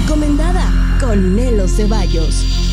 recomendada con Nelo Ceballos.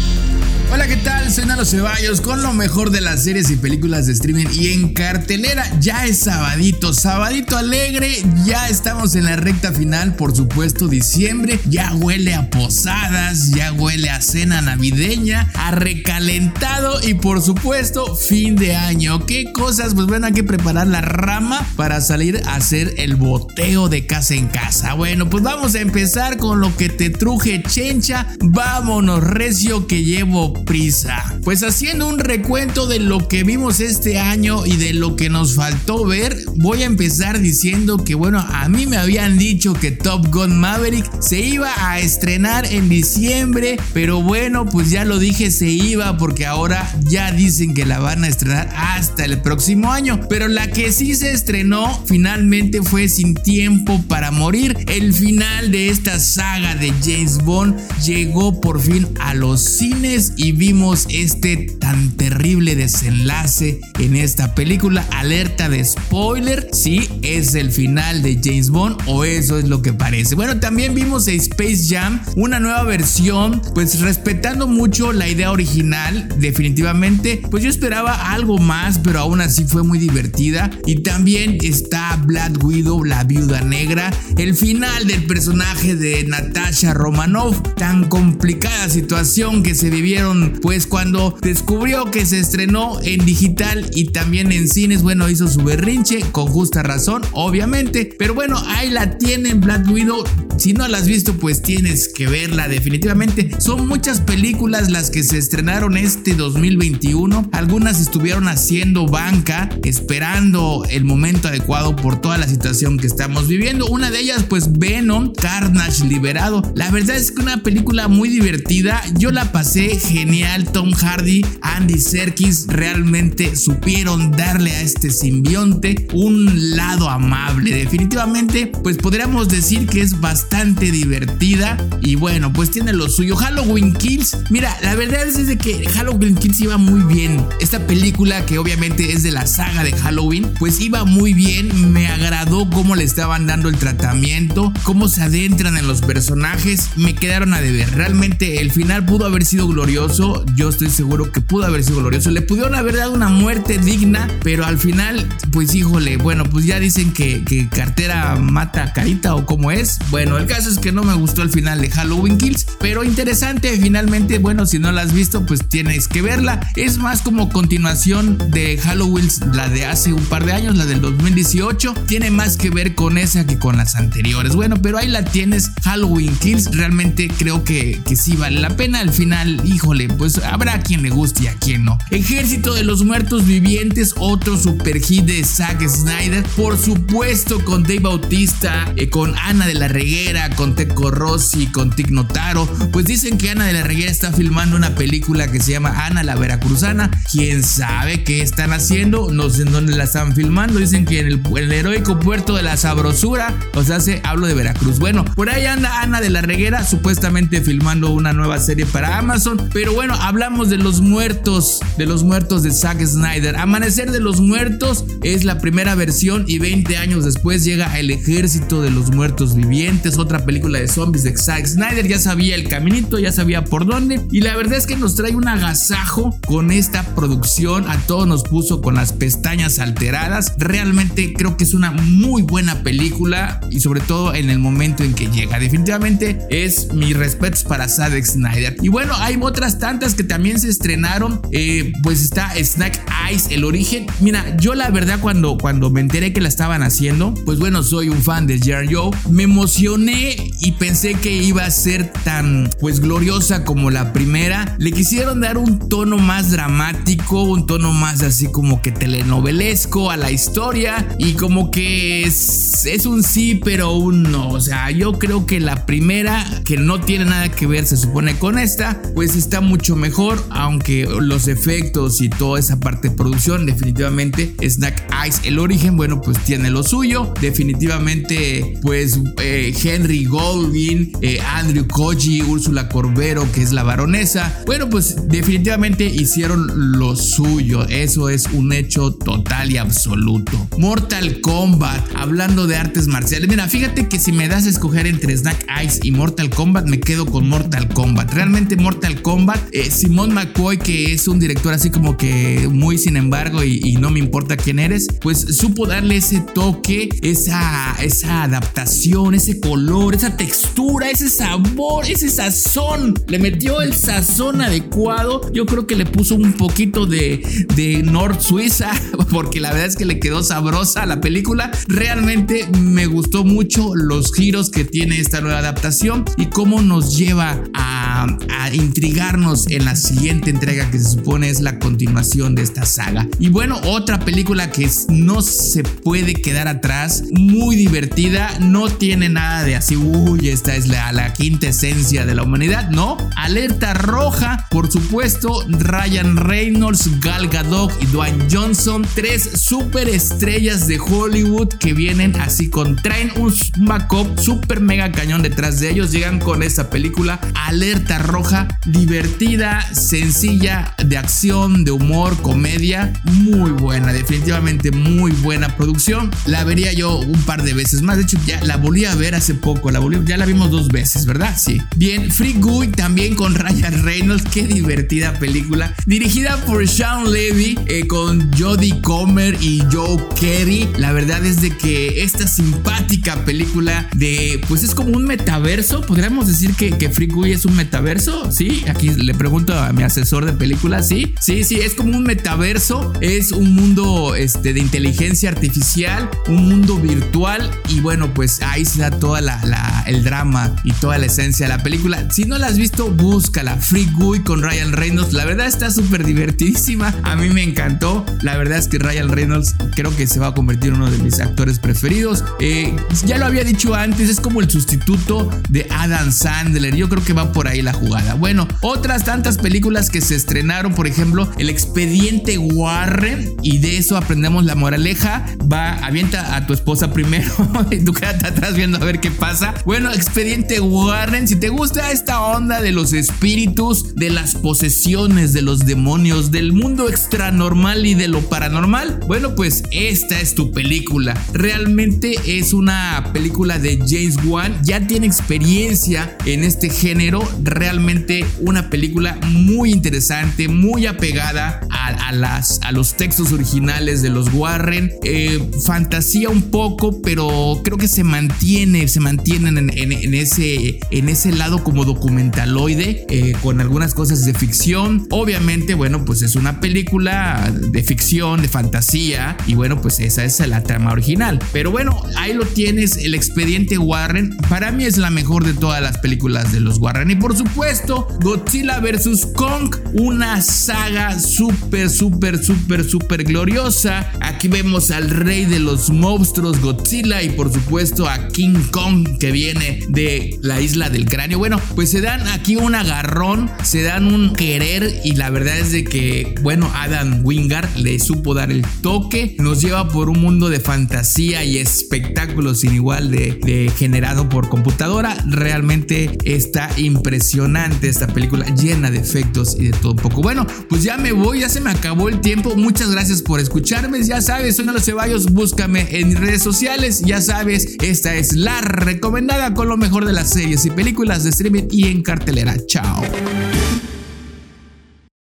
Hola, ¿qué tal? Soy Nalo Ceballos con lo mejor de las series y películas de streaming y en cartelera ya es sabadito, sabadito alegre, ya estamos en la recta final, por supuesto diciembre, ya huele a posadas, ya huele a cena navideña, a recalentado y por supuesto fin de año. ¿Qué cosas? Pues bueno, hay que preparar la rama para salir a hacer el boteo de casa en casa. Bueno, pues vamos a empezar con lo que te truje chencha, vámonos recio que llevo prisa. Pues haciendo un recuento de lo que vimos este año y de lo que nos faltó ver, voy a empezar diciendo que bueno, a mí me habían dicho que Top Gun Maverick se iba a estrenar en diciembre, pero bueno, pues ya lo dije, se iba porque ahora ya dicen que la van a estrenar hasta el próximo año. Pero la que sí se estrenó finalmente fue Sin Tiempo para Morir. El final de esta saga de James Bond llegó por fin a los cines y vimos este tan terrible desenlace en esta película. Alerta de spoiler, si es el final de James Bond o eso es lo que parece. Bueno, también vimos Space Jam, una nueva versión, pues respetando mucho la idea original, definitivamente. Pues yo esperaba algo más, pero aún así fue muy divertida. Y también está Black Widow, la viuda negra, el final del personaje de Natasha Romanoff, tan complicada situación que se vivieron pues cuando descubrió que se estrenó en digital y también en cines, bueno, hizo su berrinche con justa razón, obviamente, pero bueno, ahí la tienen Black Widow. Si no la has visto, pues tienes que verla definitivamente. Son muchas películas las que se estrenaron este 2021. Algunas estuvieron haciendo banca, esperando el momento adecuado por toda la situación que estamos viviendo. Una de ellas, pues Venom, Carnage liberado. La verdad es que una película muy divertida. Yo la pasé genial Tom Hardy, Andy Serkis realmente supieron darle a este simbionte un lado amable. Definitivamente, pues podríamos decir que es bastante divertida y bueno, pues tiene lo suyo. Halloween Kills, mira, la verdad es de que Halloween Kills iba muy bien. Esta película que obviamente es de la saga de Halloween, pues iba muy bien. Me agradó cómo le estaban dando el tratamiento, cómo se adentran en los personajes. Me quedaron a deber. Realmente el final pudo haber sido glorioso yo estoy seguro que pudo haber sido glorioso. Le pudieron haber dado una muerte digna, pero al final, pues híjole, bueno, pues ya dicen que, que cartera mata carita o como es. Bueno, el caso es que no me gustó el final de Halloween Kills, pero interesante, finalmente, bueno, si no la has visto, pues tienes que verla. Es más como continuación de Halloween, la de hace un par de años, la del 2018. Tiene más que ver con esa que con las anteriores. Bueno, pero ahí la tienes, Halloween Kills. Realmente creo que, que sí vale la pena. Al final, híjole, pues habrá quien le guste y a quien no. Ejército de los Muertos Vivientes, otro super hit de Zack Snyder. Por supuesto, con Dave Bautista, eh, con Ana de la Reguera, con Teco Rossi, con Tic Notaro. Pues dicen que Ana de la Reguera está filmando una película que se llama Ana la Veracruzana. Quién sabe qué están haciendo, no sé en dónde la están filmando. Dicen que en el, heroico puerto de la Sabrosura, o sea, se hablo de Veracruz. Bueno, por ahí anda Ana de la Reguera, supuestamente filmando una nueva serie para Amazon. Pero bueno, hablamos de los muertos, de los muertos de Zack Snyder. Amanecer de los muertos es la primera versión y 20 años después llega El ejército de los muertos vivientes, otra película de zombies de Zack Snyder. Ya sabía el caminito, ya sabía por dónde. Y la verdad es que nos trae un agasajo con esta producción. A todos nos puso con las pestañas alteradas. Realmente creo que es una muy buena película y sobre todo en el momento en que llega. Definitivamente es mis respetos para Zack Snyder. Y bueno, hay otras tantas que también se estrenaron, eh, pues está Snack Eyes, el origen. Mira, yo la verdad cuando, cuando me enteré que la estaban haciendo, pues bueno, soy un fan de Jar Joe, me emocioné y pensé que iba a ser tan pues gloriosa como la primera. Le quisieron dar un tono más dramático, un tono más así como que telenovelesco a la historia y como que es, es un sí pero un no. O sea, yo creo que la primera, que no tiene nada que ver, se supone con esta, pues está mucho mejor, aunque los efectos y toda esa parte de producción, definitivamente Snack Eyes, el origen, bueno, pues tiene lo suyo. Definitivamente, pues eh, Henry Goldwyn, eh, Andrew Koji, Úrsula Corbero, que es la baronesa, bueno, pues definitivamente hicieron lo suyo. Eso es un hecho total y absoluto. Mortal Kombat, hablando de artes marciales. Mira, fíjate que si me das a escoger entre Snack Eyes y Mortal Kombat, me quedo con Mortal Kombat. Realmente Mortal Kombat, eh, Simón McCoy, que es un director así como que muy sin embargo y, no me importa quién eres, pues supo darle ese toque, esa, esa adaptación, ese color, esa textura, ese sabor, ese sazón. Le metió el sazón adecuado. Yo creo que le puso un poquito de, de Suiza, porque la verdad es que le quedó sabrosa la película. Realmente me gustó mucho los giros que tiene esta nueva adaptación y cómo nos lleva a, a intrigarnos en la siguiente entrega que se supone es la continuación de esta saga. Y bueno, otra película que no se puede quedar atrás, muy divertida, no tiene nada de así, uy, esta es la, la quinta esencia de la humanidad, no. Alerta roja, por supuesto, Ryan Reynolds, Gal Gadot y Dwayne Johnson, tres superestrellas de Hollywood que vienen así con traen un backup super mega cañón detrás de ellos, llegan con esta película Alerta roja, divertida, sencilla, de acción, de humor, comedia, muy buena, definitivamente muy buena producción. La vería yo un par de veces más, de hecho ya la volví a ver hace poco, la volví, ya la vimos dos veces, ¿verdad? Sí. Bien, Free Guy también con Ryan Reynolds, qué divertida película, dirigida por Sean Levy eh, con Jodie Comer y Joe Kerry. La verdad es de que esta simpática película de, pues es como un metaverso, podríamos decir que, que Free Guy es un metaverso, ¿sí? Aquí le pregunto a mi asesor de películas, ¿sí? Sí, sí, es como un metaverso, es un mundo este, de inteligencia artificial, un mundo virtual y bueno, pues ahí se da toda la, el drama y toda la esencia de la película. Si no la has visto, búscala. Free Guy con Ryan Reynolds, la verdad está súper divertidísima, a mí me encantó, la verdad es que Ryan Reynolds creo que se va a convertir en uno de mis actores preferidos. Eh, ya lo había dicho antes, es como el sustituto de Adam Sandler, yo creo que va por ahí la jugada. Bueno, otras tantas películas que se estrenaron, por ejemplo, El Expediente Warren, y de eso aprendemos la moraleja. Va, avienta a tu esposa primero y tú quédate atrás viendo a ver qué pasa. Bueno, Expediente Warren, si te gusta esta onda de los espíritus, de las posesiones, de los demonios, del mundo extranormal y de lo paranormal, bueno, pues esta es tu película. Realmente es una película de James Wan, ya tiene experiencia en este género, realmente una película muy interesante, muy apegada a, las, a los textos originales de los Warren. Eh, fantasía un poco, pero creo que se mantiene, se mantienen en, ese, en ese lado como documentaloide, eh, con algunas cosas de ficción. Obviamente, bueno, pues es una película de ficción, de fantasía, y bueno, pues esa es la trama original. Pero bueno, ahí lo tienes, el expediente Warren. Para mí es la mejor de todas las películas de los Warren. Supuesto, Godzilla vs. Kong, una saga súper, súper, súper, súper gloriosa. Aquí vemos al rey de los monstruos, Godzilla, y por supuesto a King Kong, que viene de la isla del cráneo. Bueno, pues se dan aquí un agarrón, se dan un querer, y la verdad es de que, bueno, Adam Wingard le supo dar el toque, nos lleva por un mundo de fantasía y espectáculo sin igual de, de generado por computadora. Realmente está impresionante esta película, llena de efectos y de todo poco. Bueno, pues ya me voy, ya se me acabó el tiempo. Muchas gracias por escucharme. Ya sabes, soy los Ceballos, búscame en redes sociales. Ya sabes, esta es la recomendada con lo mejor de las series y películas de streaming y en cartelera. Chao.